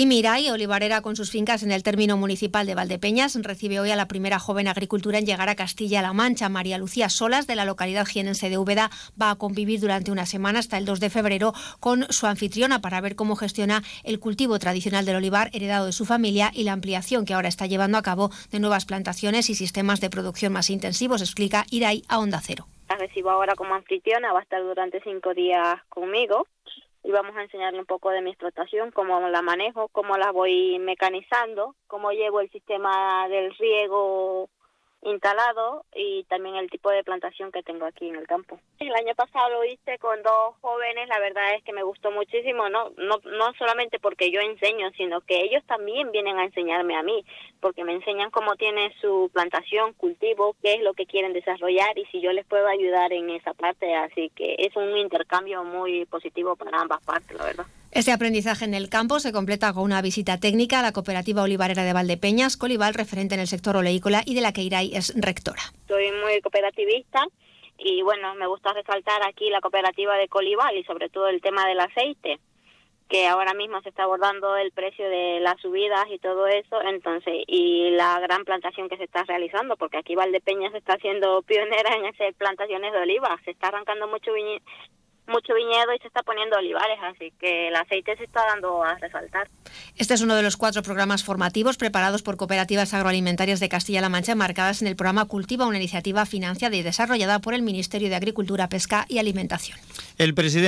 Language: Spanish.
Kimirai, olivarera con sus fincas en el término municipal de Valdepeñas, recibe hoy a la primera joven agricultura en llegar a Castilla-La Mancha. María Lucía Solas, de la localidad jienense de Úbeda, va a convivir durante una semana hasta el 2 de febrero con su anfitriona para ver cómo gestiona el cultivo tradicional del olivar heredado de su familia y la ampliación que ahora está llevando a cabo de nuevas plantaciones y sistemas de producción más intensivos, explica Irai a Onda Cero. La recibo ahora como anfitriona, va a estar durante cinco días conmigo y vamos a enseñarle un poco de mi explotación, cómo la manejo, cómo la voy mecanizando, cómo llevo el sistema del riego instalado y también el tipo de plantación que tengo aquí en el campo. El año pasado lo hice con dos jóvenes, la verdad es que me gustó muchísimo, no no no solamente porque yo enseño, sino que ellos también vienen a enseñarme a mí, porque me enseñan cómo tiene su plantación, cultivo, qué es lo que quieren desarrollar y si yo les puedo ayudar en esa parte, así que es un intercambio muy positivo para ambas partes, la verdad. Este aprendizaje en el campo se completa con una visita técnica a la cooperativa olivarera de Valdepeñas, Colival, referente en el sector oleícola y de la que Irai es rectora. Soy muy cooperativista y bueno, me gusta resaltar aquí la cooperativa de Colival y sobre todo el tema del aceite, que ahora mismo se está abordando el precio de las subidas y todo eso, entonces, y la gran plantación que se está realizando, porque aquí Valdepeñas está siendo pionera en hacer plantaciones de oliva, se está arrancando mucho mucho viñedo y se está poniendo olivares, así que el aceite se está dando a resaltar. Este es uno de los cuatro programas formativos preparados por cooperativas agroalimentarias de Castilla-La Mancha marcadas en el programa Cultiva, una iniciativa financiada y desarrollada por el Ministerio de Agricultura, Pesca y Alimentación. El presidente